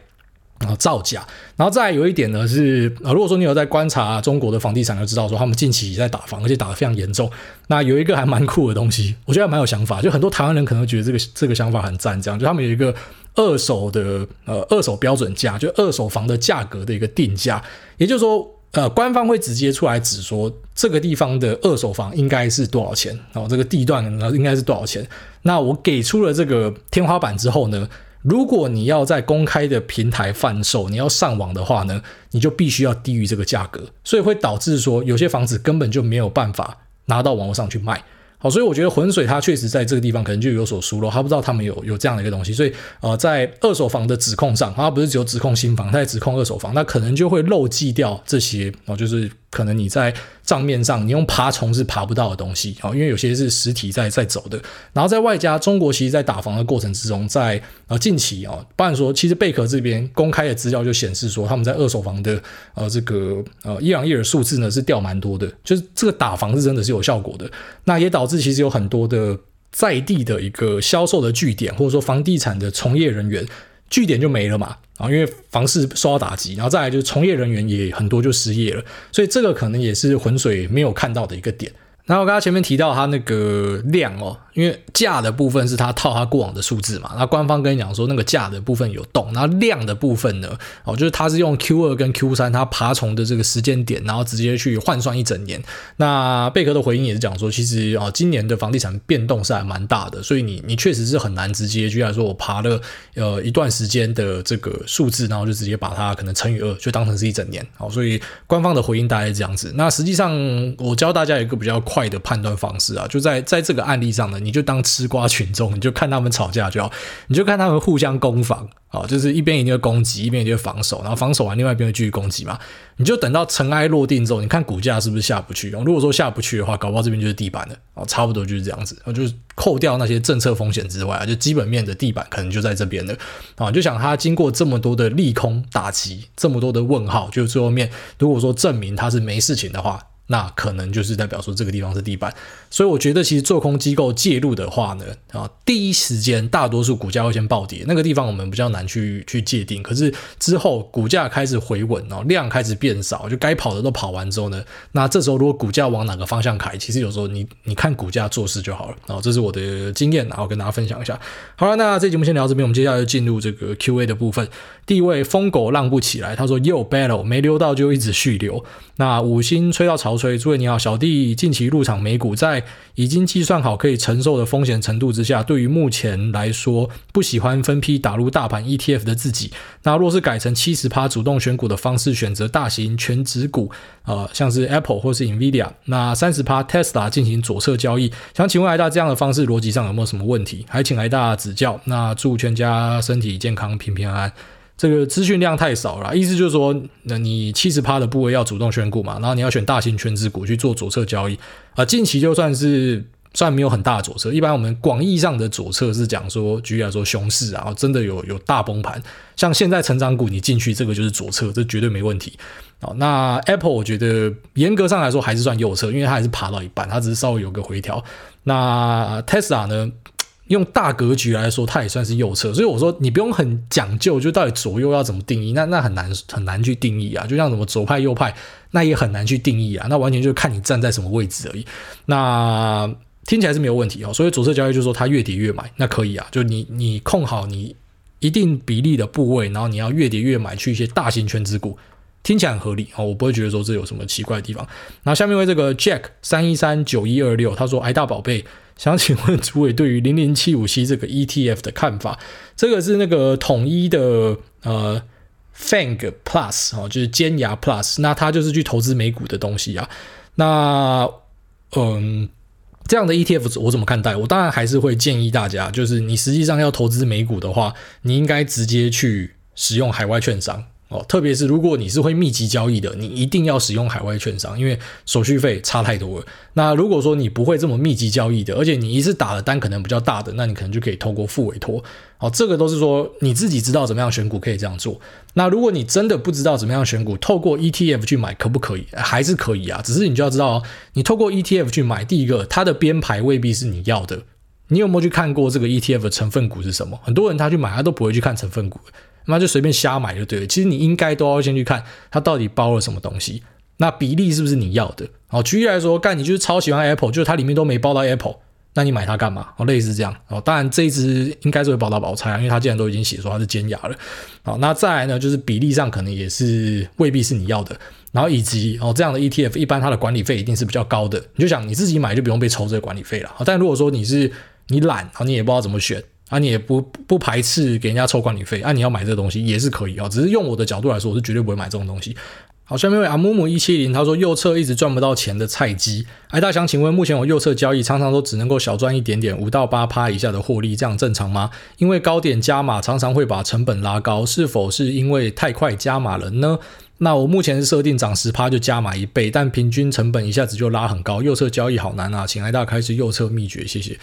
啊造假。然后再有一点呢是，啊，如果说你有在观察中国的房地产，就知道说他们近期在打房，而且打得非常严重。那有一个还蛮酷的东西，我觉得还蛮有想法，就很多台湾人可能觉得这个这个想法很赞，这样就他们有一个二手的呃二手标准价，就二手房的价格的一个定价，也就是说。呃，官方会直接出来指说这个地方的二手房应该是多少钱，然后这个地段应该是多少钱。那我给出了这个天花板之后呢，如果你要在公开的平台贩售，你要上网的话呢，你就必须要低于这个价格，所以会导致说有些房子根本就没有办法拿到网络上去卖。好，所以我觉得浑水它确实在这个地方可能就有所疏漏，他不知道他们有有这样的一个东西，所以呃，在二手房的指控上，他不是只有指控新房，他在指控二手房，那可能就会漏记掉这些哦，就是。可能你在账面上，你用爬虫是爬不到的东西啊，因为有些是实体在在走的。然后在外加中国，其实，在打房的过程之中，在呃近期啊，不然说，其实贝壳这边公开的资料就显示说，他们在二手房的呃这个呃一两亿的数字呢是掉蛮多的，就是这个打房是真的是有效果的。那也导致其实有很多的。在地的一个销售的据点，或者说房地产的从业人员，据点就没了嘛。啊，因为房市受到打击，然后再来就是从业人员也很多就失业了，所以这个可能也是浑水没有看到的一个点。然后我刚刚前面提到它那个量哦，因为价的部分是它套它过往的数字嘛，那官方跟你讲说那个价的部分有动，然后量的部分呢，哦，就是它是用 Q 二跟 Q 三它爬虫的这个时间点，然后直接去换算一整年。那贝壳的回应也是讲说，其实哦，今年的房地产变动是还蛮大的，所以你你确实是很难直接就像说我爬了呃一段时间的这个数字，然后就直接把它可能乘以二，就当成是一整年。好，所以官方的回应大概是这样子。那实际上我教大家一个比较快的判断方式啊，就在在这个案例上呢，你就当吃瓜群众，你就看他们吵架就好，你就看他们互相攻防啊，就是一边一定会攻击，一边一定会防守，然后防守完，另外一边继续攻击嘛。你就等到尘埃落定之后，你看股价是不是下不去？如果说下不去的话，搞不好这边就是地板了啊，差不多就是这样子。就是扣掉那些政策风险之外啊，就基本面的地板可能就在这边了啊。就想它经过这么多的利空打击，这么多的问号，就最后面如果说证明它是没事情的话。那可能就是代表说这个地方是地板，所以我觉得其实做空机构介入的话呢，啊，第一时间大多数股价会先暴跌，那个地方我们比较难去去界定。可是之后股价开始回稳哦，量开始变少，就该跑的都跑完之后呢，那这时候如果股价往哪个方向开，其实有时候你你看股价做事就好了。然后这是我的经验，然后跟大家分享一下。好了，那这节目先聊这边，我们接下来就进入这个 Q&A 的部分。第一位疯狗浪不起来，他说 Yo battle 没溜到就一直续留，那五星吹到潮吹，诸位你好，小弟近期入场美股，在已经计算好可以承受的风险程度之下，对于目前来说不喜欢分批打入大盘 ETF 的自己，那若是改成七十趴主动选股的方式，选择大型全值股，呃，像是 Apple 或是 Nvidia，那三十趴 Tesla 进行左侧交易，想请问艾大这样的方式逻辑上有没有什么问题？还请艾大指教。那祝全家身体健康，平平安安。这个资讯量太少了，意思就是说，那你七十趴的部位要主动选股嘛，然后你要选大型全值股去做左侧交易啊。近期就算是算没有很大左侧，一般我们广义上的左侧是讲说，举例来说熊市啊，真的有有大崩盘，像现在成长股你进去，这个就是左侧，这绝对没问题。好，那 Apple 我觉得严格上来说还是算右侧，因为它还是爬到一半，它只是稍微有个回调。那 Tesla 呢？用大格局来说，它也算是右侧，所以我说你不用很讲究，就到底左右要怎么定义，那那很难很难去定义啊。就像什么左派右派，那也很难去定义啊。那完全就看你站在什么位置而已。那听起来是没有问题哦。所以左侧交易就是说它越跌越买，那可以啊。就你你控好你一定比例的部位，然后你要越跌越买去一些大型圈子股，听起来很合理哦。我不会觉得说这有什么奇怪的地方。那下面为这个 Jack 三一三九一二六，他说：“哎大宝贝。”想请问诸位对于零零七五七这个 ETF 的看法？这个是那个统一的呃 Fang Plus 哦，就是尖牙 Plus，那它就是去投资美股的东西啊。那嗯，这样的 ETF 我怎么看待？我当然还是会建议大家，就是你实际上要投资美股的话，你应该直接去使用海外券商。特别是如果你是会密集交易的，你一定要使用海外券商，因为手续费差太多了。那如果说你不会这么密集交易的，而且你一次打的单可能比较大的，那你可能就可以透过副委托。好，这个都是说你自己知道怎么样选股可以这样做。那如果你真的不知道怎么样选股，透过 ETF 去买可不可以？还是可以啊，只是你就要知道哦，你透过 ETF 去买，第一个它的编排未必是你要的。你有没有去看过这个 ETF 的成分股是什么？很多人他去买，他都不会去看成分股。那就随便瞎买就对了。其实你应该都要先去看它到底包了什么东西，那比例是不是你要的？哦，举例来说，干你就是超喜欢 Apple，就是它里面都没包到 Apple，那你买它干嘛？哦，类似这样。哦，当然这一支应该是会保到宝钗啊，因为它既然都已经写说它是尖牙了。好，那再来呢，就是比例上可能也是未必是你要的。然后以及哦，这样的 ETF 一般它的管理费一定是比较高的。你就想你自己买就不用被抽这个管理费了。但如果说你是你懒，你也不知道怎么选。啊，你也不不排斥给人家抽管理费啊？你要买这个东西也是可以啊，只是用我的角度来说，我是绝对不会买这种东西。好，下面一位阿木木一七零，他说右侧一直赚不到钱的菜鸡，哎，大家想请问，目前我右侧交易常常都只能够小赚一点点，五到八趴以下的获利，这样正常吗？因为高点加码常常会把成本拉高，是否是因为太快加码了呢？那我目前是设定涨十趴就加码一倍，但平均成本一下子就拉很高，右侧交易好难啊，请艾大开始右侧秘诀，谢谢。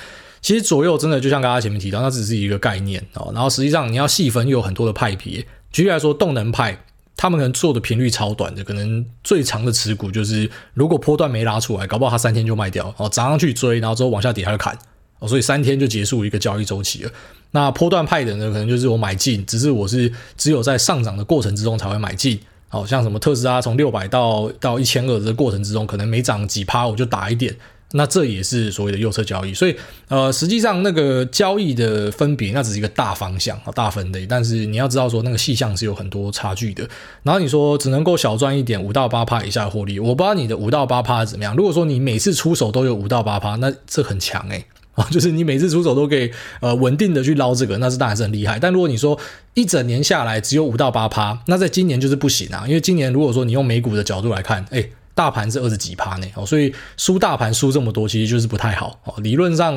其实左右真的就像刚刚前面提到，那只是一个概念哦。然后实际上你要细分，又有很多的派别。举例来说，动能派他们可能做的频率超短的，可能最长的持股就是如果波段没拉出来，搞不好他三天就卖掉哦，涨上去追，然后之后往下跌他就砍哦，所以三天就结束一个交易周期了。那波段派的呢，可能就是我买进，只是我是只有在上涨的过程之中才会买进。好像什么特斯拉从六百到到一千二的过程之中，可能每涨几趴我就打一点。那这也是所谓的右侧交易，所以呃，实际上那个交易的分别，那只是一个大方向啊，大分类。但是你要知道说那个细项是有很多差距的。然后你说只能够小赚一点，五到八趴以下获利，我不知道你的五到八趴怎么样。如果说你每次出手都有五到八趴，那这很强诶啊，就是你每次出手都可以呃稳定的去捞这个，那是当然是很厉害。但如果你说一整年下来只有五到八趴，那在今年就是不行啊，因为今年如果说你用美股的角度来看，诶大盘是二十几趴呢，哦，所以输大盘输这么多，其实就是不太好哦。理论上，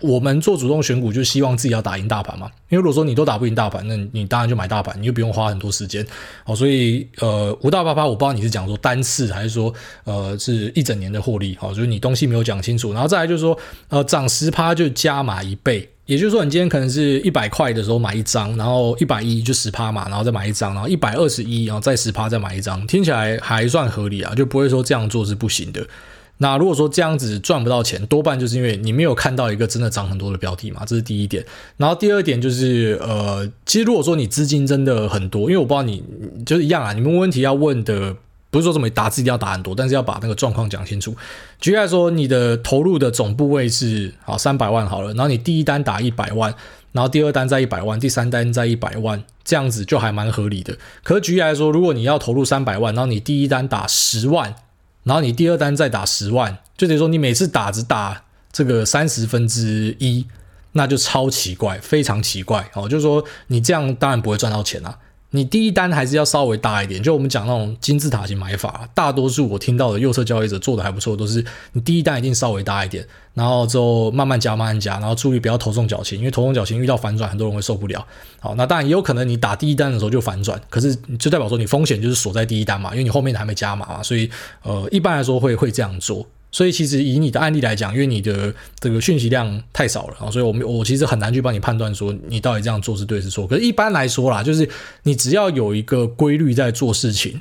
我们做主动选股就希望自己要打赢大盘嘛。因为如果说你都打不赢大盘，那你当然就买大盘，你又不用花很多时间哦。所以，呃，五到八趴，我不知道你是讲说单次还是说，呃，是一整年的获利，哦，就是你东西没有讲清楚。然后再来就是说，呃，涨十趴就加码一倍。也就是说，你今天可能是一百块的时候买一张，然后一百一就十趴嘛，然后再买一张，然后一百二十一，然后再十趴再买一张，听起来还算合理啊，就不会说这样做是不行的。那如果说这样子赚不到钱，多半就是因为你没有看到一个真的涨很多的标的嘛，这是第一点。然后第二点就是，呃，其实如果说你资金真的很多，因为我不知道你就是一样啊，你们问题要问的。不是说这么打字一定要打很多，但是要把那个状况讲清楚。举例来说，你的投入的总部位是好三百万好了，然后你第一单打一百万，然后第二单再一百万，第三单再一百万，这样子就还蛮合理的。可是举例来说，如果你要投入三百万，然后你第一单打十万，然后你第二单再打十万，就等于说你每次打只打这个三十分之一，那就超奇怪，非常奇怪哦。就是说你这样当然不会赚到钱啊。你第一单还是要稍微大一点，就我们讲那种金字塔型买法，大多数我听到的右侧交易者做的还不错，都是你第一单一定稍微大一点，然后之后慢慢加慢慢加，然后注意不要头重脚轻，因为头重脚轻遇到反转，很多人会受不了。好，那当然也有可能你打第一单的时候就反转，可是就代表说你风险就是锁在第一单嘛，因为你后面还没加码嘛，所以呃一般来说会会这样做。所以其实以你的案例来讲，因为你的这个讯息量太少了啊，所以我们我其实很难去帮你判断说你到底这样做是对是错。可是一般来说啦，就是你只要有一个规律在做事情，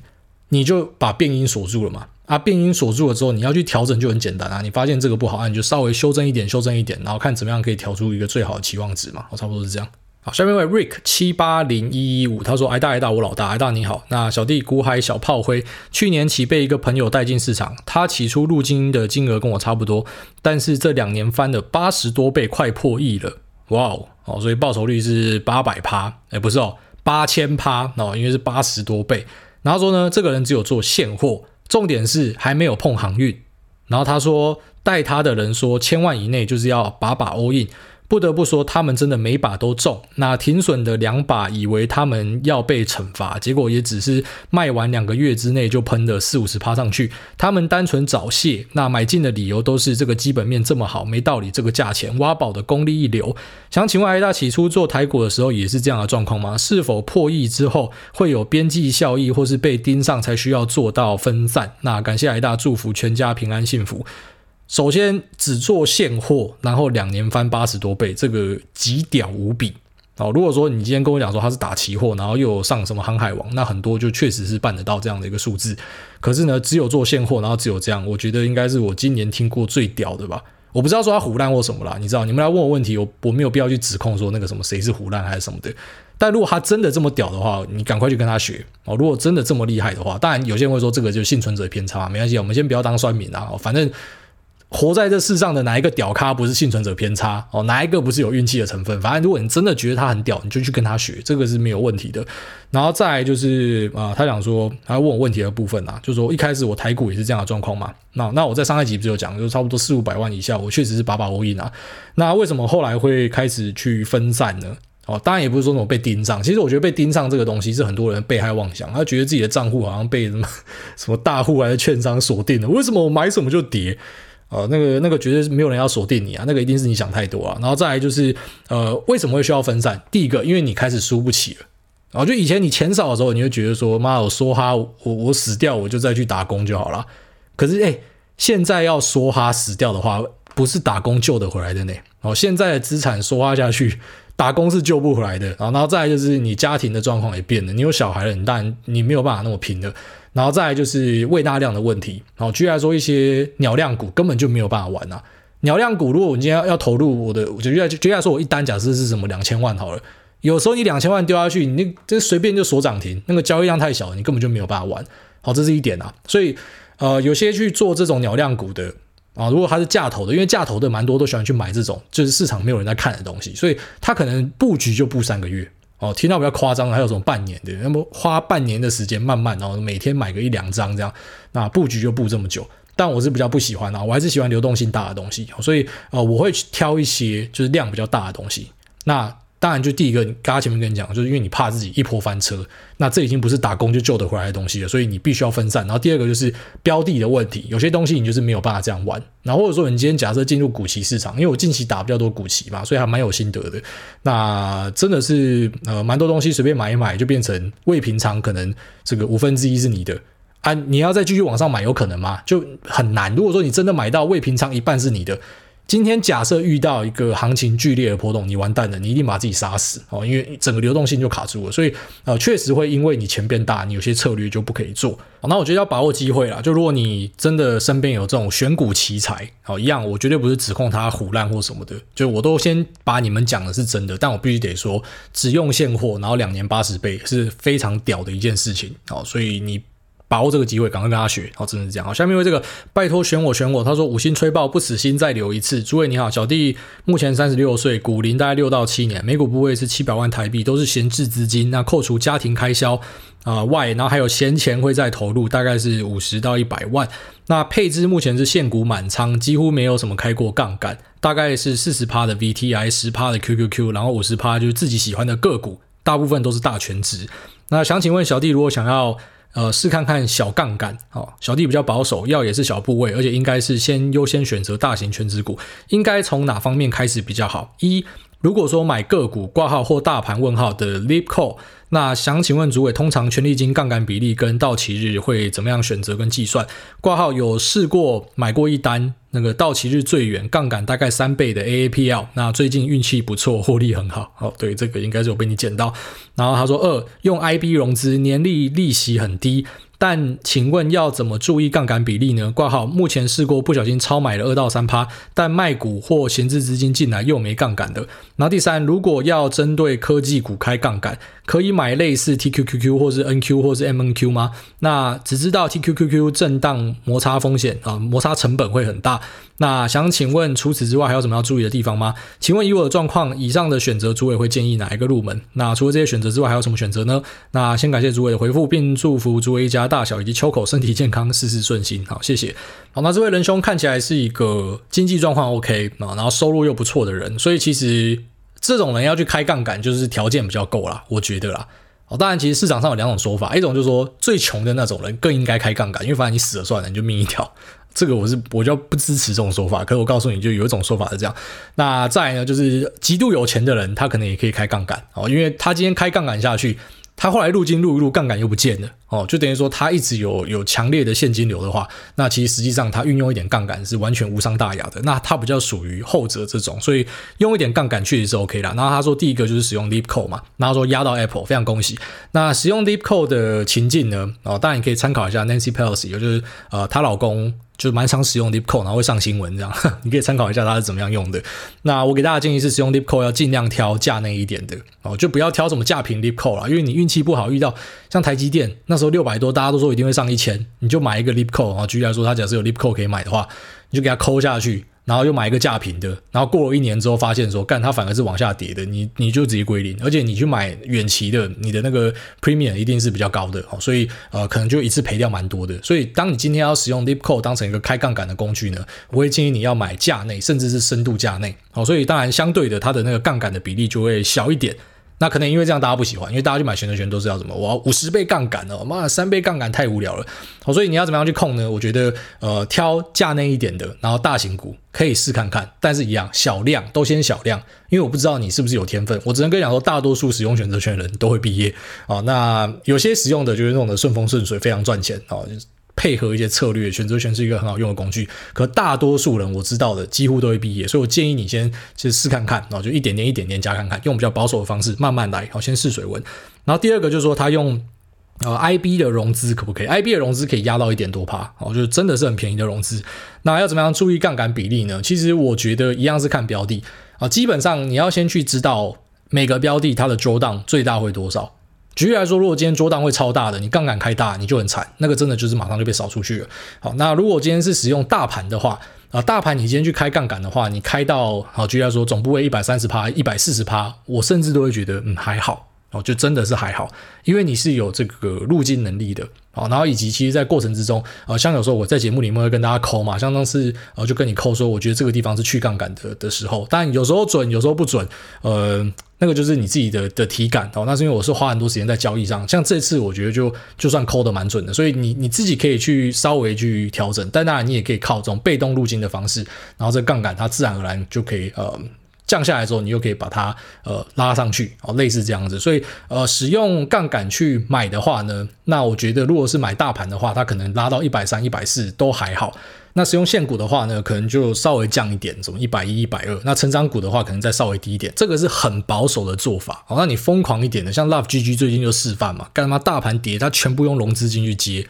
你就把变因锁住了嘛。啊，变因锁住了之后，你要去调整就很简单啊。你发现这个不好，啊，你就稍微修正一点，修正一点，然后看怎么样可以调出一个最好的期望值嘛。我差不多是这样。好，下面一位 Rick 七八零一一五，他说：“挨大挨大，我老大，挨大你好。那小弟股海小炮灰，去年起被一个朋友带进市场，他起初入金的金额跟我差不多，但是这两年翻了八十多倍，快破亿了，哇哦！哦，所以报酬率是八百趴，哎，不是哦，八千趴哦，因为是八十多倍。然后说呢，这个人只有做现货，重点是还没有碰航运。然后他说带他的人说，千万以内就是要把把 all in。”不得不说，他们真的每把都中。那停损的两把，以为他们要被惩罚，结果也只是卖完两个月之内就喷了四五十趴上去。他们单纯找谢，那买进的理由都是这个基本面这么好，没道理这个价钱。挖宝的功力一流。想请问艾大，起初做台股的时候也是这样的状况吗？是否破亿之后会有边际效益，或是被盯上才需要做到分散？那感谢艾大，祝福全家平安幸福。首先只做现货，然后两年翻八十多倍，这个极屌无比哦。如果说你今天跟我讲说他是打期货，然后又有上什么航海王，那很多就确实是办得到这样的一个数字。可是呢，只有做现货，然后只有这样，我觉得应该是我今年听过最屌的吧。我不知道说他胡烂或什么啦，你知道？你们来问我问题，我我没有必要去指控说那个什么谁是胡烂还是什么的。但如果他真的这么屌的话，你赶快去跟他学哦。如果真的这么厉害的话，当然有些人会说这个就是幸存者偏差，没关系，我们先不要当酸民啊，反正。活在这世上的哪一个屌咖不是幸存者偏差哦？哪一个不是有运气的成分？反正如果你真的觉得他很屌，你就去跟他学，这个是没有问题的。然后再就是啊、他想说，他问我问题的部分啊，就说一开始我台股也是这样的状况嘛。那那我在上一集不是有讲，就差不多四五百万以下，我确实是把把 all in 啊。那为什么后来会开始去分散呢？哦，当然也不是说那种被盯上。其实我觉得被盯上这个东西是很多人被害妄想，他觉得自己的账户好像被什么什么大户还是券商锁定了。为什么我买什么就跌？呃，那个那个绝对是没有人要锁定你啊，那个一定是你想太多啊。然后再来就是，呃，为什么会需要分散？第一个，因为你开始输不起了。然后就以前你钱少的时候，你会觉得说，妈，我梭哈，我我死掉，我就再去打工就好了。可是，哎，现在要梭哈死掉的话，不是打工救得回来的呢。哦，现在的资产梭哈下去，打工是救不回来的。然后，然后再来就是你家庭的状况也变了，你有小孩了，你当然你没有办法那么拼的。然后再就是胃大量的问题，好，举例来说，一些鸟量股根本就没有办法玩啊。鸟量股，如果我今天要要投入我的，我就就就要说我一单假设是什么两千万好了。有时候你两千万丢下去，你那这随便就锁涨停，那个交易量太小，你根本就没有办法玩。好，这是一点啊。所以呃，有些去做这种鸟量股的啊，如果他是价投的，因为价投的蛮多都喜欢去买这种就是市场没有人在看的东西，所以他可能布局就布三个月。哦，听到比较夸张的，还有什么半年的，那么花半年的时间慢慢，然后每天买个一两张这样，那布局就布这么久。但我是比较不喜欢啊，我还是喜欢流动性大的东西，所以呃，我会去挑一些就是量比较大的东西。那当然，就第一个，刚刚前面跟你讲，就是因为你怕自己一波翻车，那这已经不是打工就救得回来的东西了，所以你必须要分散。然后第二个就是标的的问题，有些东西你就是没有办法这样玩。然后或者说你今天假设进入股期市场，因为我近期打比较多股期嘛，所以还蛮有心得的。那真的是呃蛮多东西随便买一买就变成未平仓，可能这个五分之一是你的啊，你要再继续往上买有可能吗？就很难。如果说你真的买到未平仓一半是你的。今天假设遇到一个行情剧烈的波动，你完蛋了，你一定把自己杀死哦，因为整个流动性就卡住了，所以呃，确实会因为你钱变大，你有些策略就不可以做。那我觉得要把握机会啦，就如果你真的身边有这种选股奇才，好一样，我绝对不是指控他唬烂或什么的，就我都先把你们讲的是真的，但我必须得说，只用现货，然后两年八十倍是非常屌的一件事情哦，所以你。把握这个机会，赶快跟他学，好，真的是这样。好，下面为这个拜托选我选我，他说五星吹爆不死心再留一次。诸位你好，小弟目前三十六岁，股龄大概六到七年，每股部位是七百万台币，都是闲置资金。那扣除家庭开销啊、外，然后还有闲钱会再投入，大概是五十到一百万。那配置目前是现股满仓，几乎没有什么开过杠杆，大概是四十趴的 VTI，十趴的 QQQ，然后五十趴就是自己喜欢的个股，大部分都是大全值。那想请问小弟，如果想要呃，试看看小杠杆，哦，小弟比较保守，要也是小部位，而且应该是先优先选择大型全值股，应该从哪方面开始比较好？一，如果说买个股挂号或大盘问号的 Lipco，那想请问主委，通常权利金杠杆比例跟到期日会怎么样选择跟计算？挂号有试过买过一单。那个到期日最远，杠杆大概三倍的 AAPL，那最近运气不错，获利很好。哦，对，这个应该是有被你捡到。然后他说二，用 IB 融资，年利利息很低。但请问要怎么注意杠杆比例呢？挂号目前试过不小心超买了二到三趴，但卖股或闲置资金进来又没杠杆的。那第三，如果要针对科技股开杠杆，可以买类似 TQQQ 或是 NQ 或是 MNQ 吗？那只知道 TQQQ 震荡摩擦风险啊，摩擦成本会很大。那想请问，除此之外还有什么要注意的地方吗？请问以我的状况，以上的选择，主委会建议哪一个入门？那除了这些选择之外，还有什么选择呢？那先感谢主委的回复，并祝福主委一家大小以及秋口身体健康，事事顺心。好，谢谢。好，那这位仁兄看起来是一个经济状况 OK 啊，然后收入又不错的人，所以其实这种人要去开杠杆，就是条件比较够啦，我觉得啦。哦，当然，其实市场上有两种说法，一种就是说最穷的那种人更应该开杠杆，因为反正你死了算了，你就命一条。这个我是我就不支持这种说法，可是我告诉你就有一种说法是这样。那再来呢，就是极度有钱的人，他可能也可以开杠杆哦，因为他今天开杠杆下去。他后来入金入一入，杠杆又不见了哦，就等于说他一直有有强烈的现金流的话，那其实实际上他运用一点杠杆是完全无伤大雅的。那他比较属于后者这种，所以用一点杠杆确实是 OK 啦。然后他说第一个就是使用 Leap Code 嘛，然后说压到 Apple，非常恭喜。那使用 Leap Code 的情境呢，哦，当然你可以参考一下 Nancy Pelosi，也就是呃她老公。就蛮常使用 lip code 然后会上新闻这样，你可以参考一下它是怎么样用的。那我给大家建议是，使用 lip code 要尽量挑价内一点的哦，就不要挑什么价平 lip code 啦，因为你运气不好遇到像台积电那时候六百多，大家都说一定会上一千，你就买一个 Leap Code 啊。举例来说，它假设有 lip code 可以买的话，你就给它抠下去。然后又买一个价平的，然后过了一年之后发现说，干它反而是往下跌的，你你就直接归零，而且你去买远期的，你的那个 premium 一定是比较高的，所以呃可能就一次赔掉蛮多的。所以当你今天要使用 dip code 当成一个开杠杆的工具呢，我会建议你要买价内，甚至是深度价内，好，所以当然相对的它的那个杠杆的比例就会小一点。那可能因为这样大家不喜欢，因为大家去买选择权都是要什么？我要五十倍杠杆哦，妈三倍杠杆太无聊了。好，所以你要怎么样去控呢？我觉得呃挑价内一点的，然后大型股可以试看看，但是一样小量都先小量，因为我不知道你是不是有天分。我只能跟你讲说，大多数使用选择权的人都会毕业啊。那有些使用的就是那种的顺风顺水，非常赚钱啊。配合一些策略，选择权是一个很好用的工具。可大多数人我知道的几乎都会毕业，所以我建议你先去试看看，然后就一点点一点点加看看，用比较保守的方式慢慢来，好，先试水温。然后第二个就是说他用呃，IB 的融资可不可以？IB 的融资可以压到一点多趴，哦，就真的是很便宜的融资。那要怎么样注意杠杆比例呢？其实我觉得一样是看标的啊，基本上你要先去知道每个标的它的 drawdown 最大会多少。举例来说，如果今天桌档会超大的，你杠杆开大，你就很惨，那个真的就是马上就被扫出去了。好，那如果今天是使用大盘的话，啊，大盘你今天去开杠杆的话，你开到好，举例来说，总部位一百三十趴、一百四十趴，我甚至都会觉得嗯还好。哦，就真的是还好，因为你是有这个入金能力的，好，然后以及其实，在过程之中，呃，像有时候我在节目里面会跟大家抠嘛，像当是呃，就跟你抠说，我觉得这个地方是去杠杆的的时候，但有时候准，有时候不准，呃，那个就是你自己的的体感哦，那是因为我是花很多时间在交易上，像这次我觉得就就算抠的蛮准的，所以你你自己可以去稍微去调整，但当然你也可以靠这种被动路径的方式，然后这杠杆它自然而然就可以呃。降下来之后，你又可以把它呃拉上去哦，类似这样子。所以呃，使用杠杆去买的话呢，那我觉得如果是买大盘的话，它可能拉到一百三、一百四都还好。那使用现股的话呢，可能就稍微降一点，什么一百一、一百二。那成长股的话，可能再稍微低一点。这个是很保守的做法。哦，那你疯狂一点的，像 Love GG 最近就示范嘛，干嘛大盘跌，它全部用融资进去接。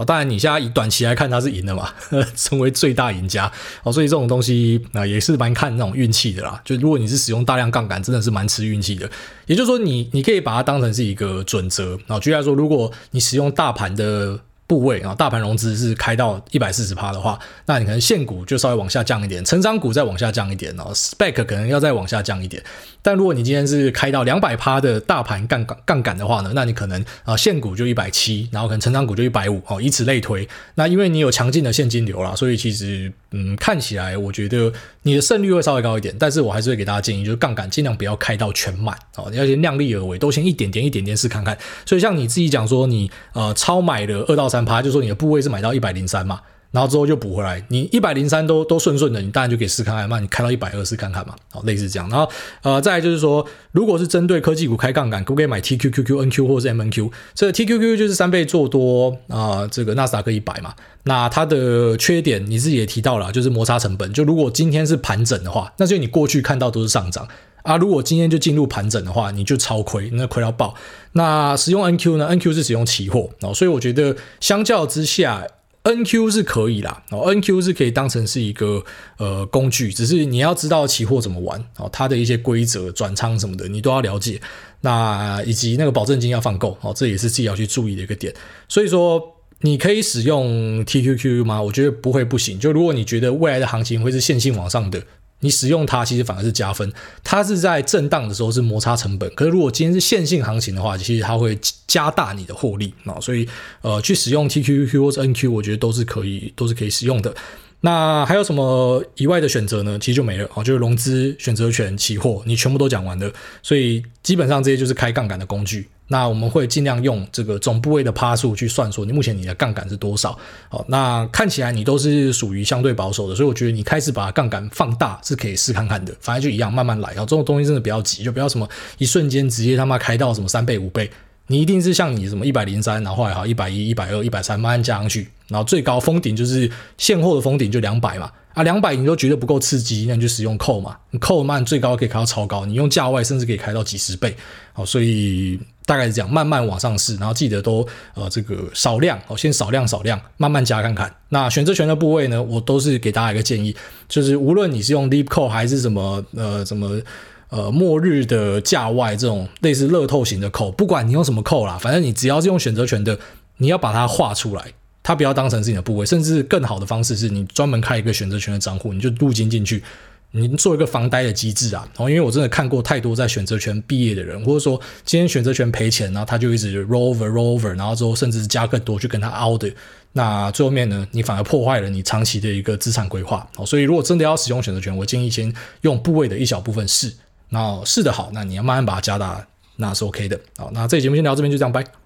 哦，当然，你现在以短期来看，他是赢的嘛，成为最大赢家。哦，所以这种东西啊，也是蛮看那种运气的啦。就如果你是使用大量杠杆，真的是蛮吃运气的。也就是说你，你可以把它当成是一个准则啊。举例来说，如果你使用大盘的。部位啊，大盘融资是开到一百四十趴的话，那你可能现股就稍微往下降一点，成长股再往下降一点哦，spec 可能要再往下降一点。但如果你今天是开到两百趴的大盘杠杆杠杆的话呢，那你可能啊现股就一百七，然后可能成长股就一百五哦，以此类推。那因为你有强劲的现金流啦，所以其实嗯看起来我觉得你的胜率会稍微高一点。但是我还是会给大家建议，就是杠杆尽量不要开到全满哦，你要先量力而为，都先一点点一点点试看看。所以像你自己讲说你呃超买了二到三。趴就说你的部位是买到一百零三嘛，然后之后就补回来，你一百零三都都顺顺的，你当然就可以试看看，那你开到一百二试看看嘛，好，类似这样。然后呃，再来就是说，如果是针对科技股开杠杆，可不可以买 TQQQ、NQ 或是 MNQ？这个 TQQ 就是三倍做多啊、呃，这个纳斯达克一百嘛。那它的缺点你自己也提到了，就是摩擦成本。就如果今天是盘整的话，那就你过去看到都是上涨。啊，如果今天就进入盘整的话，你就超亏，那亏到爆。那使用 NQ 呢？NQ 是使用期货哦，所以我觉得相较之下，NQ 是可以啦。哦，NQ 是可以当成是一个呃工具，只是你要知道期货怎么玩哦，它的一些规则、转仓什么的，你都要了解。那以及那个保证金要放够哦，这也是自己要去注意的一个点。所以说，你可以使用 TQQ 吗？我觉得不会不行。就如果你觉得未来的行情会是线性往上的。你使用它其实反而是加分，它是在震荡的时候是摩擦成本，可是如果今天是线性行情的话，其实它会加大你的获利啊，所以呃去使用 TQQ 或者 NQ，我觉得都是可以，都是可以使用的。那还有什么以外的选择呢？其实就没了啊，就是融资、选择权、期货，你全部都讲完了，所以基本上这些就是开杠杆的工具。那我们会尽量用这个总部位的趴数去算说，你目前你的杠杆是多少？好，那看起来你都是属于相对保守的，所以我觉得你开始把杠杆放大是可以试看看的，反正就一样慢慢来啊。这种东西真的不要急，就不要什么一瞬间直接他妈开到什么三倍五倍，你一定是像你什么一百零三，然后还好一百一、一百二、一百三慢慢加上去，然后最高封顶就是现货的封顶就两百嘛。啊，两百你都觉得不够刺激，那你就使用扣嘛，你扣慢最高可以开到超高，你用价外甚至可以开到几十倍，好，所以大概是这样，慢慢往上试，然后记得都呃这个少量，哦，先少量少量，慢慢加看看。那选择权的部位呢，我都是给大家一个建议，就是无论你是用 leap 扣还是什么呃什么呃末日的价外这种类似乐透型的扣，不管你用什么扣啦，反正你只要是用选择权的，你要把它画出来。它不要当成是你的部位，甚至更好的方式是你专门开一个选择权的账户，你就入金进去，你做一个防呆的机制啊。然后，因为我真的看过太多在选择权毕业的人，或者说今天选择权赔钱，然后他就一直 roll over roll over，然后之后甚至加更多去跟他凹的，那最后面呢，你反而破坏了你长期的一个资产规划。哦，所以如果真的要使用选择权，我建议先用部位的一小部分试，然后试得好，那你要慢慢把它加大，那是 OK 的。好，那这期节目先聊这边，就这样，拜。